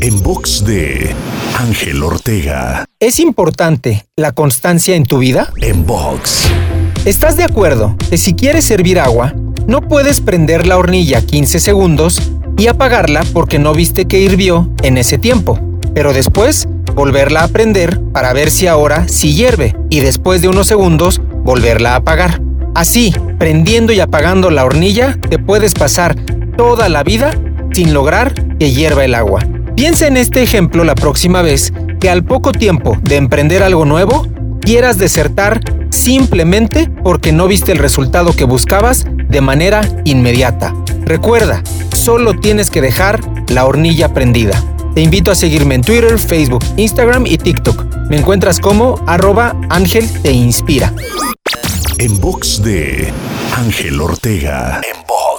En box de Ángel Ortega. ¿Es importante la constancia en tu vida? En box. ¿Estás de acuerdo que si quieres servir agua, no puedes prender la hornilla 15 segundos y apagarla porque no viste que hirvió en ese tiempo? Pero después volverla a prender para ver si ahora sí hierve y después de unos segundos volverla a apagar. Así, prendiendo y apagando la hornilla, te puedes pasar toda la vida sin lograr que hierva el agua. Piensa en este ejemplo la próxima vez que al poco tiempo de emprender algo nuevo, quieras desertar simplemente porque no viste el resultado que buscabas de manera inmediata. Recuerda, solo tienes que dejar la hornilla prendida. Te invito a seguirme en Twitter, Facebook, Instagram y TikTok. Me encuentras como arroba Ángel Te Inspira. En box de Ángel Ortega. En box.